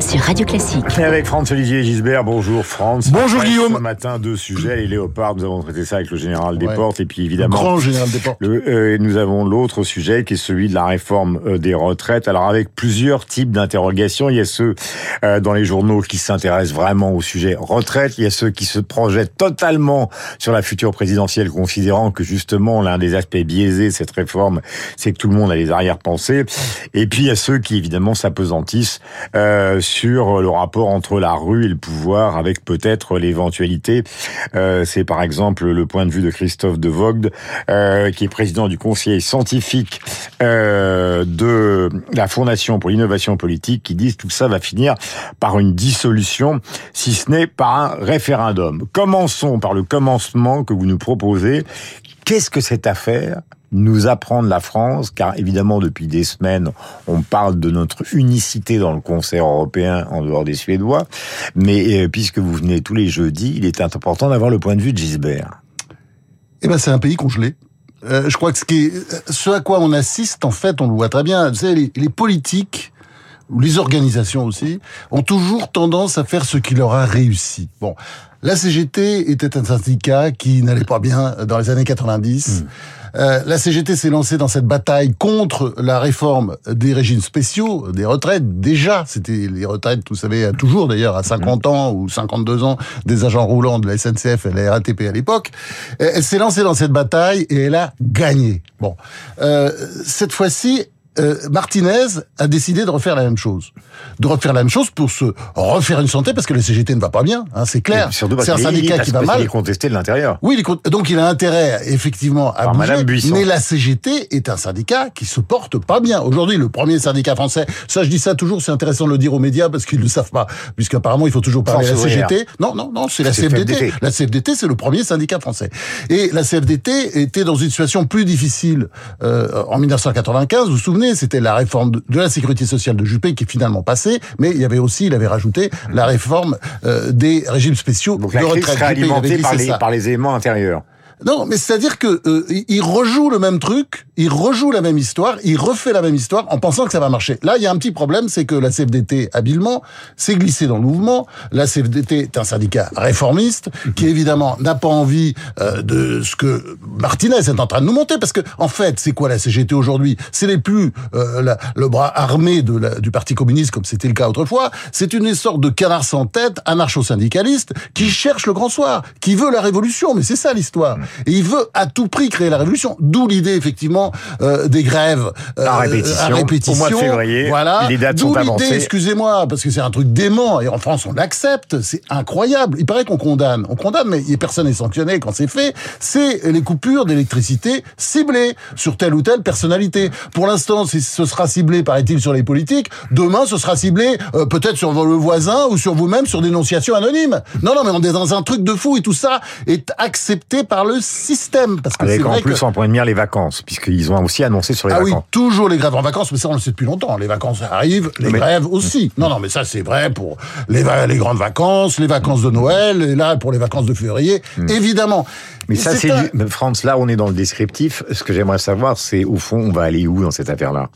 sur Radio Classique. Et avec Franz-Olivier Gisbert, bonjour Franz. Bonjour Guillaume. Ce matin, deux sujets, les léopards, nous avons traité ça avec le général Desportes, et puis évidemment... Le grand général Desportes. Le, euh, nous avons l'autre sujet qui est celui de la réforme euh, des retraites. Alors avec plusieurs types d'interrogations, il y a ceux euh, dans les journaux qui s'intéressent vraiment au sujet retraite, il y a ceux qui se projettent totalement sur la future présidentielle, considérant que justement l'un des aspects biaisés de cette réforme, c'est que tout le monde a les arrière-pensées, et puis il y a ceux qui évidemment s'apesantissent euh, sur le rapport entre la rue et le pouvoir, avec peut-être l'éventualité. Euh, c'est par exemple le point de vue de Christophe de Vogt, euh, qui est président du conseil scientifique euh, de la Fondation pour l'innovation politique, qui que tout ça va finir par une dissolution, si ce n'est par un référendum. Commençons par le commencement que vous nous proposez. Qu'est-ce que cette affaire nous apprend de la France, car évidemment depuis des semaines, on parle de notre unicité dans le concert européen en dehors des Suédois, mais euh, puisque vous venez tous les jeudis, il est important d'avoir le point de vue de Gisbert. Eh ben c'est un pays congelé. Euh, je crois que ce, qui est, ce à quoi on assiste, en fait, on le voit très bien. Vous savez, les politiques ou les organisations aussi ont toujours tendance à faire ce qui leur a réussi. Bon, la CGT était un syndicat qui n'allait pas bien dans les années 90. Euh, la CGT s'est lancée dans cette bataille contre la réforme des régimes spéciaux, des retraites. Déjà, c'était les retraites, vous savez, toujours d'ailleurs à 50 ans ou 52 ans des agents roulants de la SNCF et la RATP à l'époque. Elle s'est lancée dans cette bataille et elle a gagné. Bon, euh, cette fois-ci, euh, Martinez a décidé de refaire la même chose. De refaire la même chose pour se refaire une santé, parce que la CGT ne va pas bien, hein, c'est clair. C'est un syndicat qui va mal. Il est contesté de l'intérieur. Oui, donc il a intérêt, effectivement, à bouger. Mais la CGT est un syndicat qui se porte pas bien. Aujourd'hui, le premier syndicat français, ça je dis ça toujours, c'est intéressant de le dire aux médias, parce qu'ils ne le savent pas, puisqu'apparemment il faut toujours parler de la CGT. Non, non, non, c'est la CFDT. La CFDT, c'est le premier syndicat français. Et la CFDT était dans une situation plus difficile euh, en 1995, vous vous souvenez c'était la réforme de la sécurité sociale de Juppé qui est finalement passée, mais il y avait aussi, il avait rajouté la réforme euh, des régimes spéciaux Donc de la crise retraite. alimentée par les, par les éléments intérieurs. Non, mais c'est-à-dire que euh, il rejoue le même truc, il rejoue la même histoire, il refait la même histoire en pensant que ça va marcher. Là, il y a un petit problème, c'est que la CFDT, habilement, s'est glissée dans le mouvement. La CFDT est un syndicat réformiste qui, évidemment, n'a pas envie euh, de ce que Martinez est en train de nous monter, parce que, en fait, c'est quoi la CGT aujourd'hui? C'est les plus euh, le bras armé de la, du Parti communiste, comme c'était le cas autrefois. C'est une sorte de canard sans tête, anarcho-syndicaliste, qui cherche le grand soir, qui veut la révolution, mais c'est ça l'histoire. Et il veut à tout prix créer la révolution. D'où l'idée, effectivement, euh, des grèves euh, à, répétition, Au mois de février, voilà. les dates sont avancées. excusez-moi, parce que c'est un truc dément, et en France, on l'accepte, c'est incroyable. Il paraît qu'on condamne. On condamne, mais personne n'est sanctionné quand c'est fait. C'est les coupures d'électricité ciblées sur telle ou telle personnalité. Pour l'instant, ce sera ciblé, paraît-il, sur les politiques. Demain, ce sera ciblé euh, peut-être sur le voisin ou sur vous-même, sur dénonciation anonyme. Non, non, mais on est dans un truc de fou, et tout ça est accepté par le système. Parce que Avec en plus en point de mire les vacances, puisqu'ils ont aussi annoncé sur les ah vacances. Ah oui, toujours les grèves en vacances, mais ça on le sait depuis longtemps. Les vacances arrivent, les grèves aussi. Non, non, mais ça c'est vrai pour les, les grandes vacances, les vacances de Noël, et là pour les vacances de février, hmm. évidemment. Mais ça c'est du... France, là on est dans le descriptif. Ce que j'aimerais savoir, c'est au fond, on va aller où dans cette affaire-là?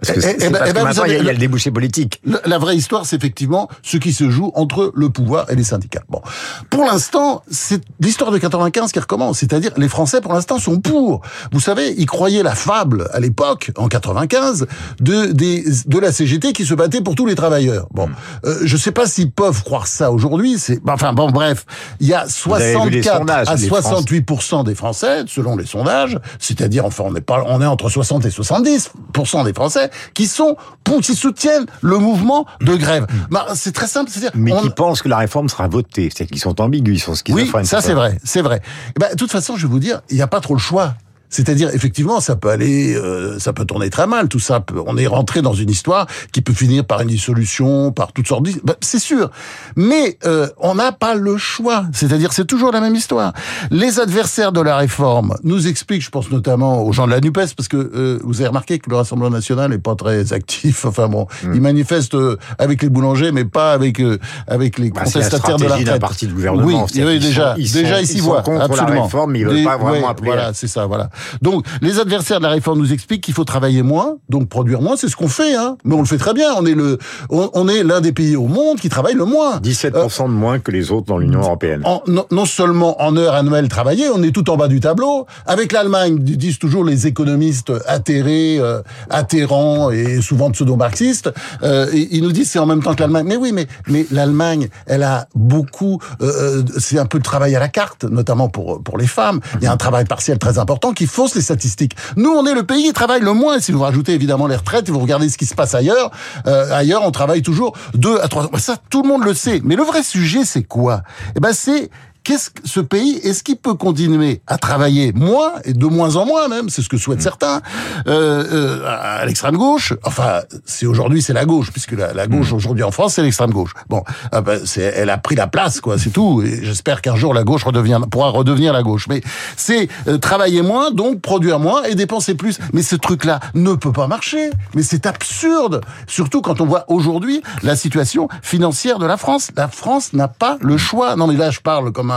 Parce que, eh, eh ben, eh ben, maintenant, il y, a le débouché politique. La, vraie histoire, c'est effectivement ce qui se joue entre le pouvoir et les syndicats. Bon, pour l'instant, c'est l'histoire de 95 qui recommence. C'est-à-dire, les Français, pour l'instant, sont pour. Vous savez, ils croyaient la fable à l'époque, en 95, de des, de la CGT qui se battait pour tous les travailleurs. Bon, hmm. euh, je sais pas s'ils peuvent croire ça aujourd'hui. C'est, enfin, bon, bref, il y a 64 à 68% des Français, selon les sondages, c'est-à-dire, enfin, on est pas, on est entre 60 et 70% des Français qui sont qui soutiennent le mouvement de grève. Mm. Bah, c'est très simple, c'est-à-dire mais qui pensent que la réforme sera votée, c'est qu'ils sont ambigus, ils sont Oui, ça c'est vrai, c'est vrai. Ben, de toute façon, je vais vous dire, il n'y a pas trop le choix. C'est-à-dire, effectivement, ça peut aller, euh, ça peut tourner très mal. Tout ça, on est rentré dans une histoire qui peut finir par une dissolution, par toutes sortes. De... Ben, c'est sûr, mais euh, on n'a pas le choix. C'est-à-dire, c'est toujours la même histoire. Les adversaires de la réforme nous expliquent, je pense notamment aux gens de la Nupes, parce que euh, vous avez remarqué que le Rassemblement national est pas très actif. Enfin bon, mm. ils manifestent avec les boulangers, mais pas avec avec les bah, contestataires de la retraite. partie du gouvernement. Oui, déjà, déjà ils s'y voient. Contre absolument. la réforme, mais ils veulent pas vraiment appeler. Voilà, c'est ça, voilà. Donc, les adversaires de la réforme nous expliquent qu'il faut travailler moins, donc produire moins, c'est ce qu'on fait, hein. Mais on le fait très bien. On est le, on, est l'un des pays au monde qui travaille le moins. 17% de moins que les autres dans l'Union européenne. non, non, seulement en heures annuelles travaillées, on est tout en bas du tableau. Avec l'Allemagne, disent toujours les économistes atterrés, euh, atterrants et souvent pseudo-marxistes, euh, ils nous disent c'est en même temps que l'Allemagne. Mais oui, mais mais l'Allemagne, elle a beaucoup, euh, c'est un peu de travail à la carte, notamment pour pour les femmes. Il y a un travail partiel très important qui fausse les statistiques. Nous, on est le pays qui travaille le moins. Si vous rajoutez évidemment les retraites, et vous regardez ce qui se passe ailleurs, ailleurs, on travaille toujours deux à trois. Ça, tout le monde le sait. Mais le vrai sujet, c'est quoi? Eh ben, c'est qu'est-ce que ce pays est-ce qu'il peut continuer à travailler moins et de moins en moins même c'est ce que souhaitent mm. certains euh, euh, à l'extrême gauche? Enfin c'est aujourd'hui c'est la gauche puisque la, gauche mm. aujourd'hui en France c'est l'extrême gauche. Bon ah ben, c'est elle a pris la place quoi c'est tout et j'espère qu'un jour la gauche redevient pourra redevenir la gauche. Mais c'est euh, travailler moins donc produire moins et dépenser plus. Mais ce truc là ne peut pas marcher. Mais c'est absurde. Surtout quand on voit aujourd'hui la situation financière de la France. La France n'a pas le choix. Non mais là je parle comme un,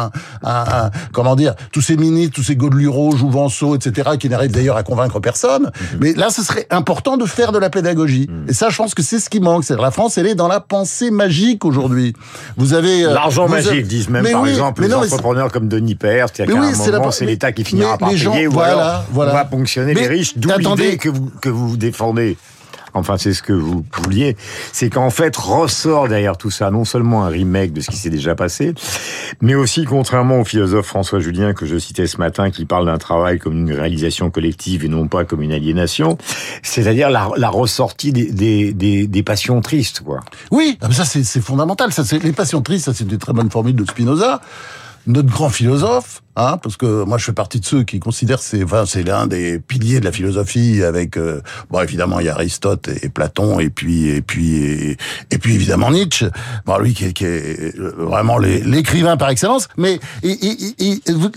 comment dire, tous ces ministres, tous ces Godelureau, Jouvenceau, etc., qui n'arrivent d'ailleurs à convaincre personne. Mhm. Mais là, ce serait important de faire de la pédagogie. Mhm. Et ça, je pense que c'est ce qui manque. C'est la France, elle est dans la pensée magique aujourd'hui. Vous avez euh, l'argent magique, disent même par exemple les entrepreneurs comme Denis Père, c'est-à-dire qu'à un moment, c'est l'État qui finira par payer, voilà, ou voilà. on va ponctionner les riches. D'où l'idée que vous que vous défendez enfin c'est ce que vous vouliez, c'est qu'en fait ressort derrière tout ça non seulement un remake de ce qui s'est déjà passé, mais aussi contrairement au philosophe François Julien que je citais ce matin, qui parle d'un travail comme une réalisation collective et non pas comme une aliénation, c'est-à-dire la, ressortie des, des, des, des, passions tristes, quoi. Oui, ah, ça c'est fondamental. Ça, les passions tristes, ça c'est une très bonne formule de Spinoza, notre grand philosophe Hein, parce que moi je fais partie de ceux qui considèrent c'est enfin, c'est l'un des piliers de la philosophie avec euh, bon évidemment il y a Aristote et Platon et puis et puis et, puis évidemment Nietzsche. Bon lui qui, qui est vraiment l'écrivain par excellence. Mais et,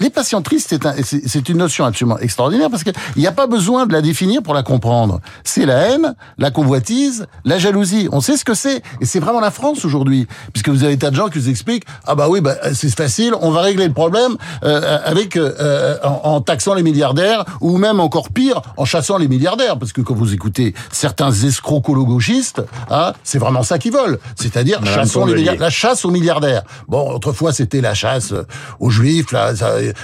les patients tristes c'est c'est une notion absolument extraordinaire parce que il n'y a pas besoin de la définir pour la comprendre. C'est la haine la convoitise la jalousie. On sait ce que c'est. Et c'est vraiment la France aujourd'hui puisque vous avez tas de gens qui vous expliquent ah bah oui bah c'est facile on va régler le problème euh, euh, avec euh, euh, en, taxant les milliardaires ou même encore pire en chassant les milliardaires parce que quand vous écoutez certains escrocolo-gauchistes, hein, c'est vraiment ça qu'ils veulent, c'est-à-dire chassons les la chasse aux milliardaires. Bon, autrefois c'était la chasse aux juifs, là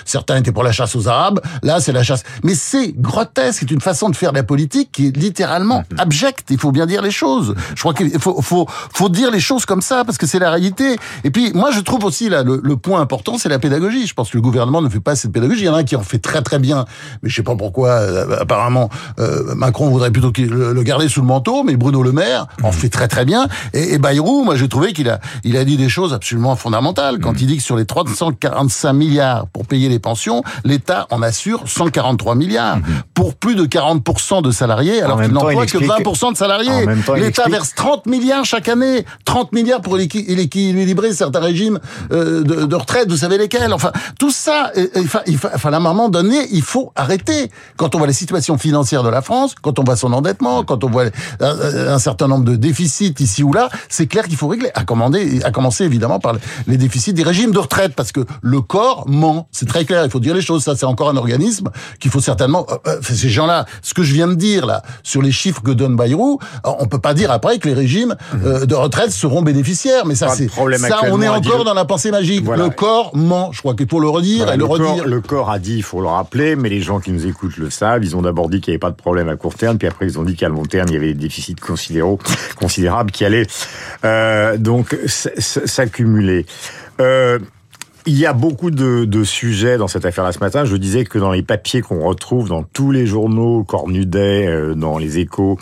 certains étaient pour la chasse aux arabes, là c'est la chasse. Mais c'est grotesque, c'est une façon de faire de la politique qui est littéralement mhm. abjecte. Il faut bien dire les choses. Je crois qu'il faut, faut, faut dire les choses comme ça parce que c'est la réalité. Et puis moi je trouve aussi là le, le point important, c'est la pédagogie. Je pense que le gouvernement ne fait pas cette pédagogie. Il y en a un qui en fait très très bien, mais je sais pas pourquoi. Euh, apparemment, euh, Macron voudrait plutôt le, le, garder sous le manteau, mais Bruno Le Maire en fait très très bien. Et, et Bayrou, moi j'ai trouvé qu'il a il a dit des choses absolument fondamentales quand il dit que sur les 345 milliards pour payer les pensions, l'État en assure 143 milliards pour plus de 40% de salariés, alors qu'il n'emploie que 20% de salariés. L'État verse 30 milliards chaque année, 30 milliards pour équilibrer certains régimes euh, de, de retraite. Vous savez lesquels Enfin, tout ça à un moment donné, il faut arrêter. Quand on voit la situation financière de la France, quand on voit son endettement, quand on voit un, certain nombre de déficits ici ou là, c'est clair qu'il faut régler. À, commander, à commencer évidemment par les déficits des régimes de retraite, parce que le corps ment. C'est très clair. Il faut dire les choses. Ça, c'est encore un organisme qu'il faut certainement. Euh, euh, ces gens-là, ce que je viens de dire là sur les chiffres que donne Bayrou, euh, on peut pas dire après que les régimes de retraite seront bénéficiaires. Mais ça, c'est ça, on est encore dans la pensée magique. Le corps ment. Je crois qu'il faut le redire le, corps, le corps a dit, il faut le rappeler, mais les gens qui nous écoutent le savent. Ils ont d'abord dit qu'il n'y avait pas de problème à court terme, puis après ils ont dit qu'à long terme, il y avait des déficits considérables qui allaient euh, donc s'accumuler. Euh, il y a beaucoup de, de, sujets dans cette affaire-là ce matin. Je disais que dans les papiers qu'on retrouve dans tous les journaux, Cornudet, euh, dans les échos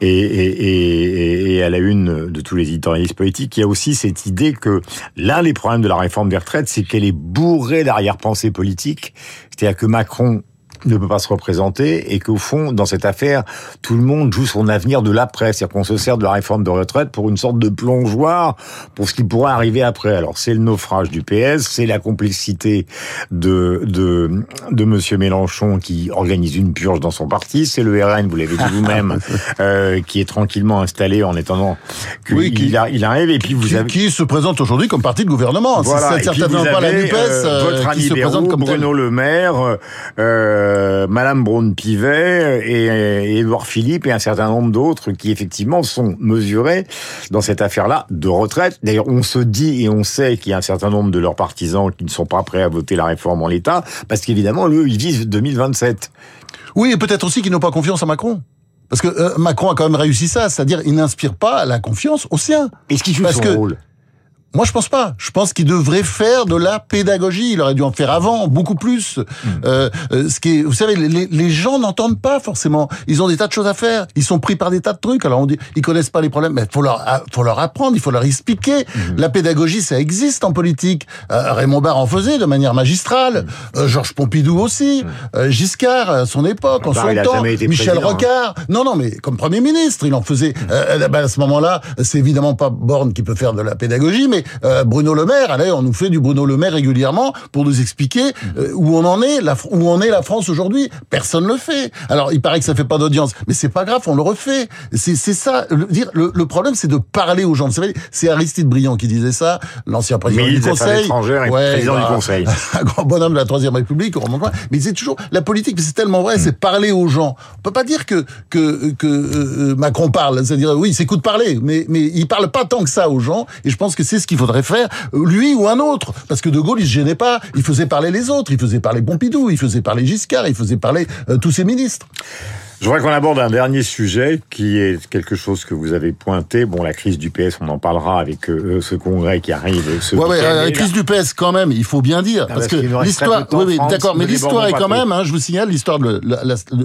et, et, et, et, à la une de tous les éditorialistes politiques, il y a aussi cette idée que l'un des problèmes de la réforme des retraites, c'est qu'elle est bourrée d'arrière-pensée politique. C'est-à-dire que Macron ne peut pas se représenter et qu'au fond, dans cette affaire, tout le monde joue son avenir de l'après. C'est-à-dire qu'on se sert de la réforme de retraite pour une sorte de plongeoir pour ce qui pourrait arriver après. Alors, c'est le naufrage du PS, c'est la complexité de, de, de monsieur Mélenchon qui organise une purge dans son parti, c'est le RN, vous l'avez dit vous-même, euh, qui est tranquillement installé en attendant qu'il oui, il, il arrive et puis vous qui, avez... qui se présente aujourd'hui comme parti de gouvernement. Voilà. C'est certainement pas la NUPES euh, votre ami se présente comme Bruno tel. Le Maire, euh, euh, Madame Braun-Pivet et, Édouard Philippe et un certain nombre d'autres qui effectivement sont mesurés dans cette affaire-là de retraite. D'ailleurs, on se dit et on sait qu'il y a un certain nombre de leurs partisans qui ne sont pas prêts à voter la réforme en l'état, parce qu'évidemment, eux, ils visent 2027. Oui, et peut-être aussi qu'ils n'ont pas confiance en Macron. Parce que euh, Macron a quand même réussi ça, c'est-à-dire il n'inspire pas la confiance aux siens. Est-ce qu'il joue son rôle moi, je pense pas. Je pense qu'il devrait faire de la pédagogie. Il aurait dû en faire avant, beaucoup plus. Hmm. Euh, euh, ce qui est, vous savez, les, les gens n'entendent pas forcément. Ils ont des tas de choses à faire. Ils sont pris par des tas de trucs. Alors on dit, ils connaissent pas les problèmes. Mais faut leur, faut leur apprendre. Il faut leur expliquer. Hmm. La pédagogie, ça existe en politique. Euh, Raymond Barre en faisait de manière magistrale. Hmm. Euh, Georges Pompidou aussi. Euh, Giscard, à son époque, en son temps. Michel hein. Rocard. Non, non, mais comme premier ministre, il en faisait. Ben, à ce moment-là, c'est évidemment pas Borne qui peut faire de la pédagogie, mais euh, Bruno Le Maire, allez, on nous fait du Bruno Le Maire régulièrement pour nous expliquer euh, où on en est, la, où on est la France aujourd'hui. Personne le fait. Alors, il paraît que ça fait pas d'audience, mais c'est pas grave, on le refait. C'est ça. Le, dire, le, problème, c'est de parler aux gens. C'est Aristide Briand qui disait ça, l'ancien président du Conseil, ouais, président du Conseil, un grand bonhomme de la Troisième République, on mais c'est toujours la politique. C'est tellement vrai, c'est parler aux gens. On peut pas dire que que que euh, Macron parle, c'est-à-dire oui, c'est coup de parler, mais mais il parle pas tant que ça aux gens. Et je pense que c'est ce qu'il faudrait faire, lui ou un autre. Parce que De Gaulle, il se gênait pas. Il faisait parler les autres. Il faisait parler Pompidou. Il faisait parler Giscard. Il faisait parler euh, tous ses ministres. Je voudrais qu'on aborde un dernier sujet qui est quelque chose que vous avez pointé. Bon, la crise du PS, on en parlera avec euh, ce congrès qui arrive. Ce ouais, ouais, la crise du PS quand même, il faut bien dire, parce, que l'histoire, oui, oui, d'accord, mais l'histoire est quand même, hein, je vous signale l'histoire de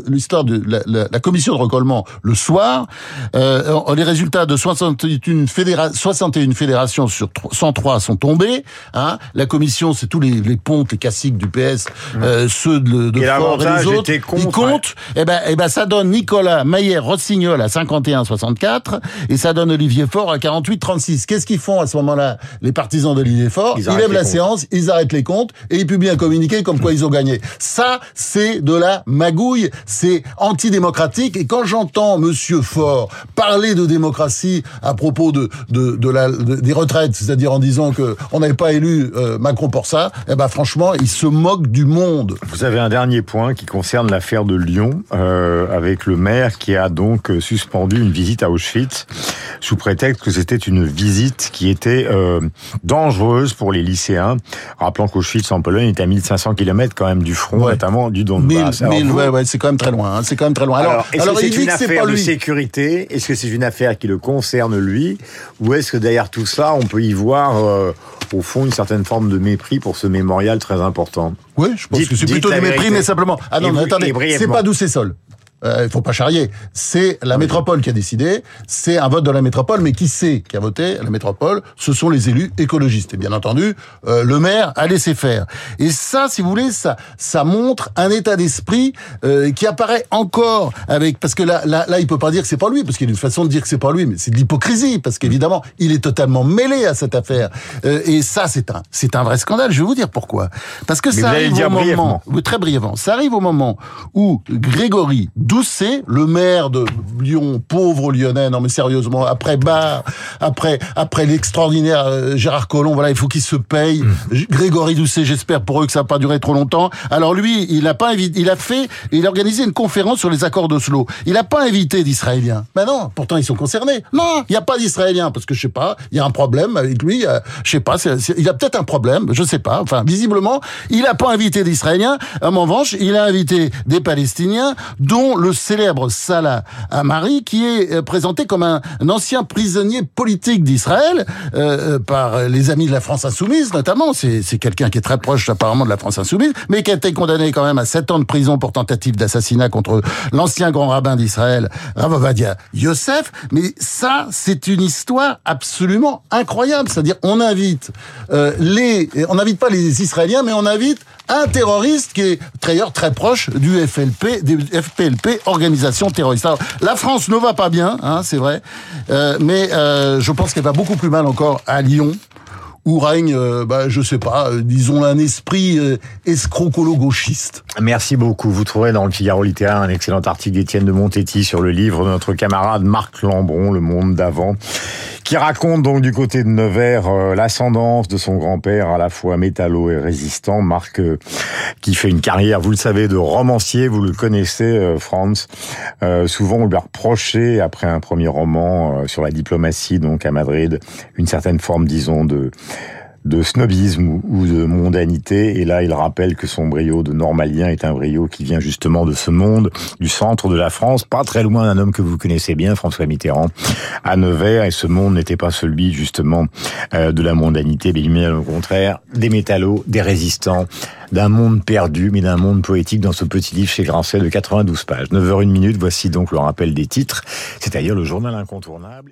l'histoire de la, la, commission de recollement le soir. Euh, les résultats de 61, fédéra 61 fédérations sur 103 sont tombés. Hein. La commission, c'est tous les, les pontes, les classiques du PS, mmh. euh, ceux de, de et Fort et les autres. Ils comptent. Et eh ben, et eh ben ça donne Nicolas Maillet-Rossignol à 51-64 et ça donne Olivier Faure à 48-36. Qu'est-ce qu'ils font à ce moment-là, les partisans d'Olivier Faure? Ils, lèvent la séance, ils arrêtent les comptes et ils publient un communiqué comme quoi ils ont gagné. Ça, c'est de la magouille, c'est antidémocratique et quand j'entends Monsieur Faure parler de démocratie à propos de, de, de la, des retraites, c'est-à-dire en disant que on n'avait pas élu euh, Macron pour ça, eh ben franchement, il se moque du monde. Vous avez un dernier point qui concerne l'affaire de Lyon. Euh, avec le maire qui a donc euh, suspendu une visite à Auschwitz sous prétexte que c'était une visite qui était euh, dangereuse pour les lycéens. Rappelant qu'Auschwitz en Pologne est à 1500 km quand même du front, notamment du Donbass. 1000, 1000 ouais, ouais, c'est quand même très loin. Hein, c'est quand même très loin. Alors, alors, est-ce que c'est une affaire de sécurité? Est-ce que c'est une affaire qui le concerne lui? Ou est-ce que derrière tout ça, on peut y voir euh, au fond une certaine forme de mépris pour ce mémorial très important? Oui, je pense que c'est plutôt du mépris, mais simplement. Ah non, mais attendez, c'est pas d'où c'est sol euh, il faut pas charrier. C'est la métropole qui a décidé. C'est un vote de la métropole, mais qui sait qui a voté La métropole, ce sont les élus écologistes. Et bien entendu, euh, le maire a laissé faire. Et ça, si vous voulez, ça, ça montre un état d'esprit euh, qui apparaît encore avec parce que là, là, là, il peut pas dire que c'est pas lui, parce qu'il y a une façon de dire que c'est pas lui, mais c'est de l'hypocrisie, parce qu'évidemment, il est totalement mêlé à cette affaire. Euh, et ça, c'est un, c'est un vrai scandale. Je vais vous dire pourquoi. Parce que ça arrive au moment, très brièvement, ça arrive au moment où Grégory Doucet, le maire de Lyon, pauvre lyonnais, non mais sérieusement, après Bar, après après l'extraordinaire euh, Gérard Collomb, voilà, il faut qu'il se paye. Mmh. Grégory Doucet, j'espère pour eux que ça n'a pas duré trop longtemps. Alors lui, il a pas invité, il a fait, il a organisé une conférence sur les accords d'Oslo. Il n'a pas invité d'Israéliens. Mais non, pourtant ils sont concernés. Non, il n'y a pas d'Israéliens parce que je sais pas, il y a un problème avec lui. Euh, je sais pas, il a peut-être un problème, je sais pas. Enfin, visiblement, il n'a pas invité d'Israéliens. En revanche, il a invité des Palestiniens, dont le célèbre Salah Amari, qui est euh, présenté comme un, ancien prisonnier politique d'Israël euh, euh, par les amis de la France insoumise, notamment. C'est quelqu'un qui est très proche apparemment de la France insoumise, mais qui a été condamné quand même à 7 ans de prison pour tentative d'assassinat contre l'ancien grand rabbin d'Israël, Ravovadia Yosef. Mais ça, c'est une histoire absolument incroyable. C'est-à-dire, on invite les, on n'invite pas les Israéliens, mais on invite un terroriste qui est d'ailleurs très proche du FLP, du FPLP, organisation terroriste. Alors, la France ne va pas bien, hein, c'est vrai, euh, mais euh, je pense qu'elle va beaucoup plus mal encore à Lyon où règne, euh, bah, je sais pas, euh, disons un esprit euh, escrocolo-gauchiste. Merci beaucoup. Vous trouverez dans le Figaro littéraire un excellent article d'Étienne de Montetti sur le livre de notre camarade Marc Lambron, Le Monde d'avant, qui raconte donc du côté de Nevers euh, l'ascendance de son grand-père à la fois métallo et résistant, Marc euh, qui fait une carrière, vous le savez, de romancier, vous le connaissez, euh, Franz. souvent, on lui a reproché, après un premier roman sur la diplomatie, donc à Madrid, une certaine forme, disons, de de snobisme ou de mondanité. Et là, il rappelle que son brio de normalien est un brio qui vient justement de ce monde, du centre de la France, pas très loin d'un homme que vous connaissez bien, François Mitterrand, à Nevers. Et ce monde n'était pas celui justement euh, de la mondanité, mais bien au contraire des métallos, des résistants, d'un monde perdu, mais d'un monde poétique dans ce petit livre chez Grasset de 92 pages. 9h01 minute, voici donc le rappel des titres, c'est-à-dire le journal incontournable.